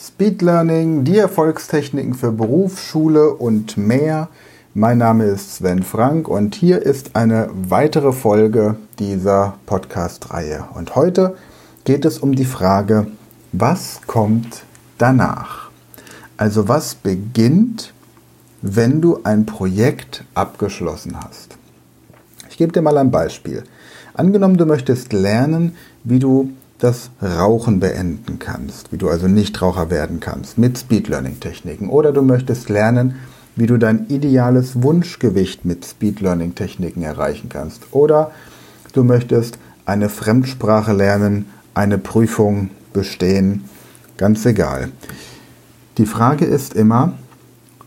Speed Learning, die Erfolgstechniken für Beruf, Schule und mehr. Mein Name ist Sven Frank und hier ist eine weitere Folge dieser Podcast-Reihe. Und heute geht es um die Frage, was kommt danach? Also was beginnt, wenn du ein Projekt abgeschlossen hast? Ich gebe dir mal ein Beispiel. Angenommen, du möchtest lernen, wie du das Rauchen beenden kannst, wie du also Nichtraucher werden kannst mit Speed Learning Techniken. Oder du möchtest lernen, wie du dein ideales Wunschgewicht mit Speed Learning Techniken erreichen kannst. Oder du möchtest eine Fremdsprache lernen, eine Prüfung bestehen, ganz egal. Die Frage ist immer,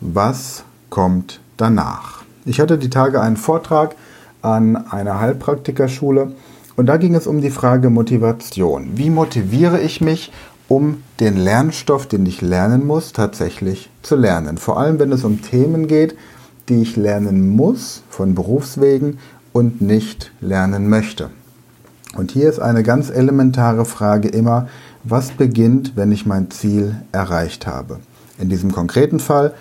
was kommt danach? Ich hatte die Tage einen Vortrag an einer Heilpraktikerschule und da ging es um die Frage Motivation. Wie motiviere ich mich, um den Lernstoff, den ich lernen muss, tatsächlich zu lernen? Vor allem, wenn es um Themen geht, die ich lernen muss von Berufswegen und nicht lernen möchte. Und hier ist eine ganz elementare Frage immer, was beginnt, wenn ich mein Ziel erreicht habe? In diesem konkreten Fall,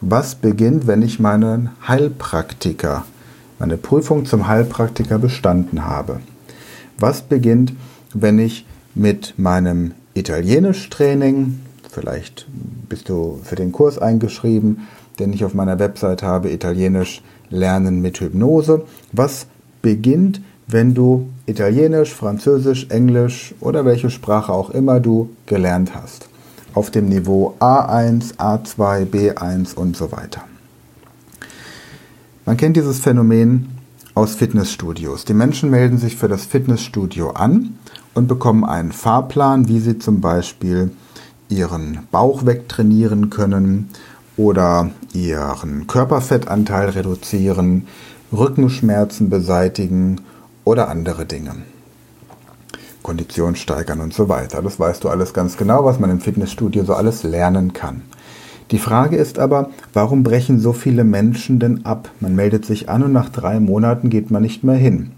was beginnt, wenn ich meinen Heilpraktiker, meine Prüfung zum Heilpraktiker bestanden habe? Was beginnt, wenn ich mit meinem Italienisch-Training, vielleicht bist du für den Kurs eingeschrieben, den ich auf meiner Website habe, Italienisch lernen mit Hypnose. Was beginnt, wenn du Italienisch, Französisch, Englisch oder welche Sprache auch immer du gelernt hast? Auf dem Niveau A1, A2, B1 und so weiter. Man kennt dieses Phänomen aus Fitnessstudios. Die Menschen melden sich für das Fitnessstudio an und bekommen einen Fahrplan, wie sie zum Beispiel ihren Bauch wegtrainieren können oder ihren Körperfettanteil reduzieren, Rückenschmerzen beseitigen oder andere Dinge. Kondition steigern und so weiter. Das weißt du alles ganz genau, was man im Fitnessstudio so alles lernen kann. Die Frage ist aber, warum brechen so viele Menschen denn ab? Man meldet sich an und nach drei Monaten geht man nicht mehr hin.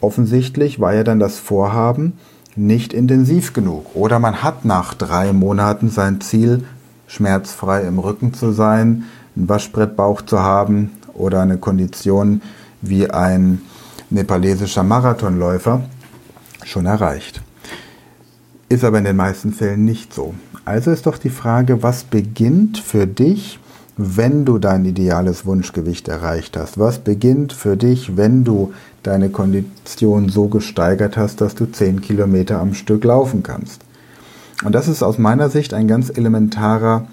Offensichtlich war ja dann das Vorhaben nicht intensiv genug. Oder man hat nach drei Monaten sein Ziel, schmerzfrei im Rücken zu sein, einen Waschbrettbauch zu haben oder eine Kondition wie ein nepalesischer Marathonläufer schon erreicht. Ist aber in den meisten Fällen nicht so. Also ist doch die Frage, was beginnt für dich, wenn du dein ideales Wunschgewicht erreicht hast? Was beginnt für dich, wenn du deine Kondition so gesteigert hast, dass du 10 Kilometer am Stück laufen kannst? Und das ist aus meiner Sicht ein ganz elementarer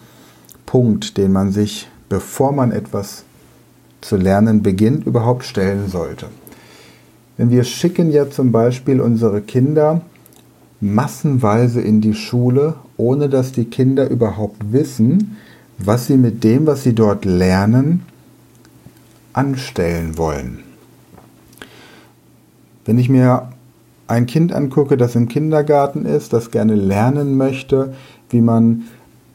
Punkt, den man sich, bevor man etwas zu lernen beginnt, überhaupt stellen sollte. Denn wir schicken ja zum Beispiel unsere Kinder massenweise in die Schule, ohne dass die Kinder überhaupt wissen, was sie mit dem, was sie dort lernen, anstellen wollen. Wenn ich mir ein Kind angucke, das im Kindergarten ist, das gerne lernen möchte, wie man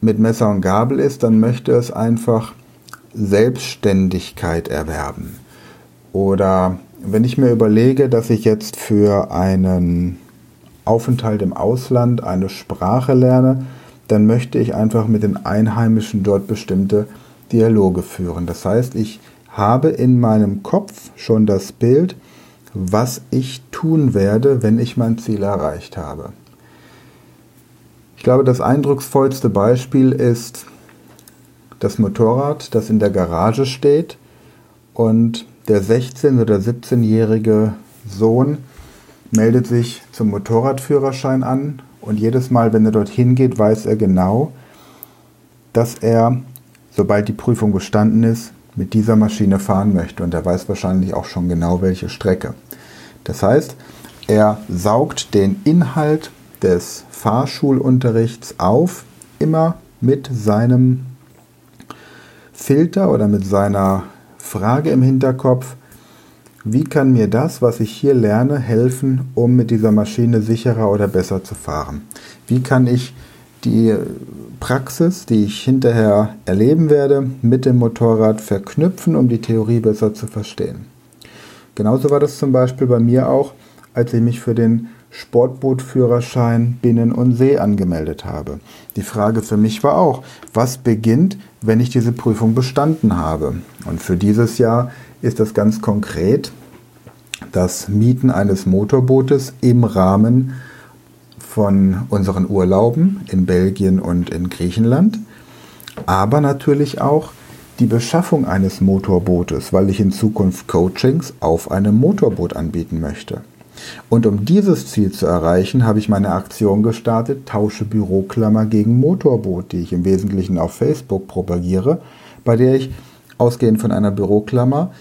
mit Messer und Gabel ist, dann möchte es einfach Selbstständigkeit erwerben. Oder wenn ich mir überlege, dass ich jetzt für einen Aufenthalt im Ausland eine Sprache lerne, dann möchte ich einfach mit den Einheimischen dort bestimmte Dialoge führen. Das heißt, ich habe in meinem Kopf schon das Bild, was ich tun werde, wenn ich mein Ziel erreicht habe. Ich glaube, das eindrucksvollste Beispiel ist das Motorrad, das in der Garage steht und der 16- oder 17-jährige Sohn meldet sich zum Motorradführerschein an und jedes Mal, wenn er dorthin geht, weiß er genau, dass er, sobald die Prüfung bestanden ist, mit dieser Maschine fahren möchte. Und er weiß wahrscheinlich auch schon genau, welche Strecke. Das heißt, er saugt den Inhalt des Fahrschulunterrichts auf, immer mit seinem Filter oder mit seiner Frage im Hinterkopf, wie kann mir das, was ich hier lerne, helfen, um mit dieser Maschine sicherer oder besser zu fahren? Wie kann ich die Praxis, die ich hinterher erleben werde, mit dem Motorrad verknüpfen, um die Theorie besser zu verstehen? Genauso war das zum Beispiel bei mir auch, als ich mich für den Sportbootführerschein Binnen- und See angemeldet habe. Die Frage für mich war auch, was beginnt, wenn ich diese Prüfung bestanden habe? Und für dieses Jahr ist das ganz konkret das Mieten eines Motorbootes im Rahmen von unseren Urlauben in Belgien und in Griechenland, aber natürlich auch die Beschaffung eines Motorbootes, weil ich in Zukunft Coachings auf einem Motorboot anbieten möchte. Und um dieses Ziel zu erreichen, habe ich meine Aktion gestartet, Tausche Büroklammer gegen Motorboot, die ich im Wesentlichen auf Facebook propagiere, bei der ich ausgehend von einer Büroklammer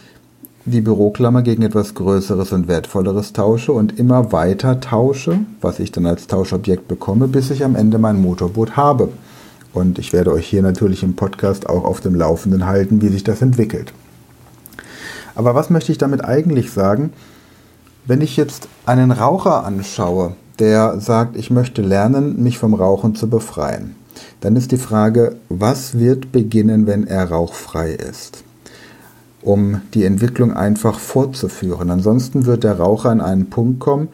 die Büroklammer gegen etwas Größeres und Wertvolleres tausche und immer weiter tausche, was ich dann als Tauschobjekt bekomme, bis ich am Ende mein Motorboot habe. Und ich werde euch hier natürlich im Podcast auch auf dem Laufenden halten, wie sich das entwickelt. Aber was möchte ich damit eigentlich sagen? Wenn ich jetzt einen Raucher anschaue, der sagt, ich möchte lernen, mich vom Rauchen zu befreien, dann ist die Frage, was wird beginnen, wenn er rauchfrei ist? Um die Entwicklung einfach fortzuführen. Ansonsten wird der Raucher an einen Punkt kommen,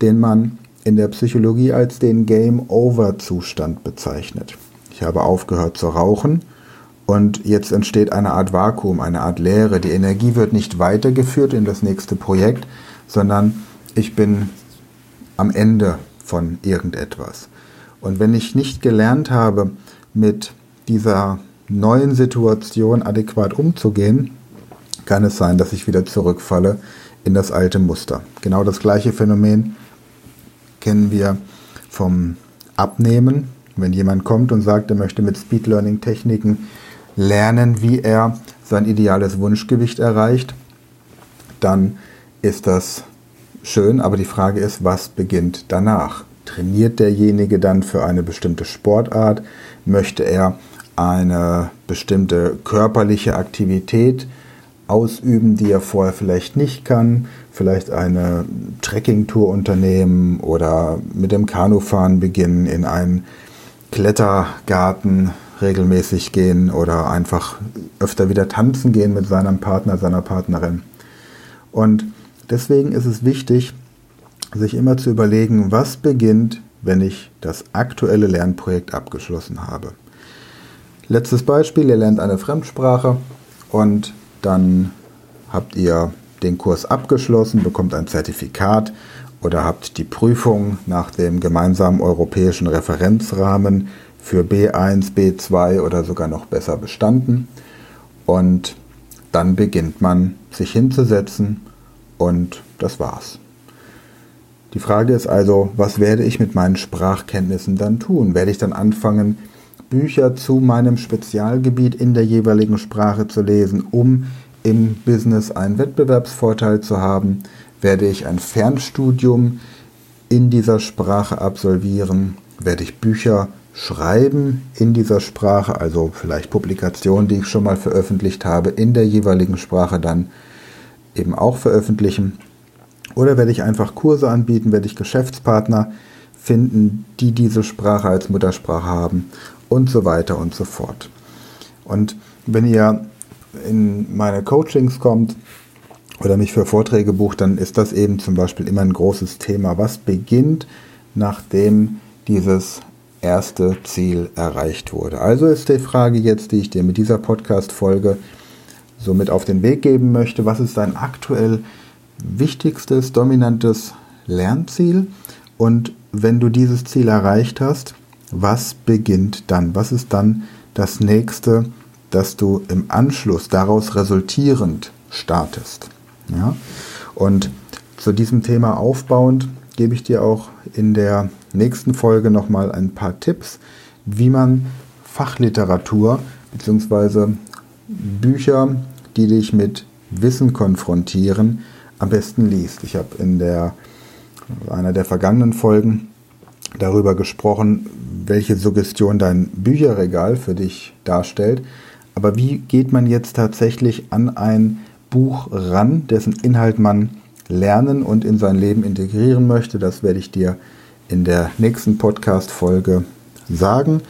den man in der Psychologie als den Game-Over-Zustand bezeichnet. Ich habe aufgehört zu rauchen und jetzt entsteht eine Art Vakuum, eine Art Leere. Die Energie wird nicht weitergeführt in das nächste Projekt, sondern ich bin am Ende von irgendetwas. Und wenn ich nicht gelernt habe, mit dieser neuen Situation adäquat umzugehen, kann es sein, dass ich wieder zurückfalle in das alte Muster. Genau das gleiche Phänomen kennen wir vom Abnehmen. Wenn jemand kommt und sagt, er möchte mit Speed Learning Techniken lernen, wie er sein ideales Wunschgewicht erreicht, dann ist das schön, aber die Frage ist, was beginnt danach? Trainiert derjenige dann für eine bestimmte Sportart? Möchte er eine bestimmte körperliche Aktivität ausüben, die er vorher vielleicht nicht kann? Vielleicht eine Trekkingtour unternehmen oder mit dem Kanufahren beginnen, in einen Klettergarten regelmäßig gehen oder einfach öfter wieder tanzen gehen mit seinem Partner, seiner Partnerin. Und Deswegen ist es wichtig, sich immer zu überlegen, was beginnt, wenn ich das aktuelle Lernprojekt abgeschlossen habe. Letztes Beispiel, ihr lernt eine Fremdsprache und dann habt ihr den Kurs abgeschlossen, bekommt ein Zertifikat oder habt die Prüfung nach dem gemeinsamen europäischen Referenzrahmen für B1, B2 oder sogar noch besser bestanden. Und dann beginnt man sich hinzusetzen und das war's. Die Frage ist also, was werde ich mit meinen Sprachkenntnissen dann tun? Werde ich dann anfangen, Bücher zu meinem Spezialgebiet in der jeweiligen Sprache zu lesen, um im Business einen Wettbewerbsvorteil zu haben? Werde ich ein Fernstudium in dieser Sprache absolvieren? Werde ich Bücher schreiben in dieser Sprache, also vielleicht Publikationen, die ich schon mal veröffentlicht habe, in der jeweiligen Sprache dann eben auch veröffentlichen. Oder werde ich einfach Kurse anbieten, werde ich Geschäftspartner finden, die diese Sprache als Muttersprache haben und so weiter und so fort. Und wenn ihr in meine Coachings kommt oder mich für Vorträge bucht, dann ist das eben zum Beispiel immer ein großes Thema. Was beginnt, nachdem dieses erste Ziel erreicht wurde? Also ist die Frage jetzt, die ich dir mit dieser Podcast-Folge somit auf den Weg geben möchte. Was ist dein aktuell wichtigstes, dominantes Lernziel? Und wenn du dieses Ziel erreicht hast, was beginnt dann? Was ist dann das nächste, das du im Anschluss daraus resultierend startest? Ja? Und zu diesem Thema aufbauend gebe ich dir auch in der nächsten Folge nochmal ein paar Tipps, wie man Fachliteratur bzw. Bücher die dich mit Wissen konfrontieren, am besten liest. Ich habe in der, einer der vergangenen Folgen darüber gesprochen, welche Suggestion dein Bücherregal für dich darstellt. Aber wie geht man jetzt tatsächlich an ein Buch ran, dessen Inhalt man lernen und in sein Leben integrieren möchte? Das werde ich dir in der nächsten Podcast-Folge sagen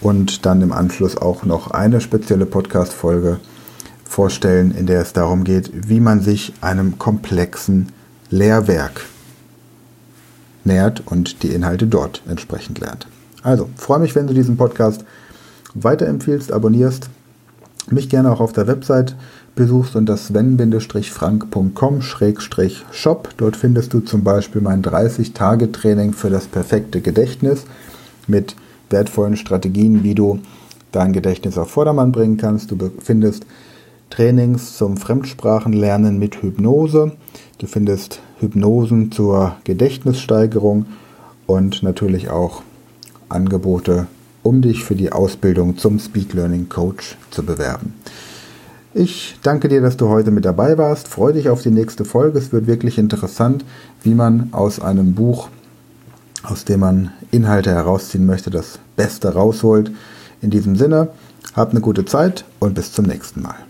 und dann im Anschluss auch noch eine spezielle Podcast-Folge vorstellen, in der es darum geht, wie man sich einem komplexen Lehrwerk nährt und die Inhalte dort entsprechend lernt. Also, freue mich, wenn du diesen Podcast weiterempfiehlst, abonnierst, mich gerne auch auf der Website besuchst unter sven-frank.com-shop. Dort findest du zum Beispiel mein 30-Tage-Training für das perfekte Gedächtnis mit wertvollen Strategien, wie du dein Gedächtnis auf Vordermann bringen kannst. Du findest Trainings zum Fremdsprachenlernen mit Hypnose. Du findest Hypnosen zur Gedächtnissteigerung und natürlich auch Angebote, um dich für die Ausbildung zum Speed Learning Coach zu bewerben. Ich danke dir, dass du heute mit dabei warst. Freue dich auf die nächste Folge. Es wird wirklich interessant, wie man aus einem Buch, aus dem man Inhalte herausziehen möchte, das Beste rausholt. In diesem Sinne, hab eine gute Zeit und bis zum nächsten Mal.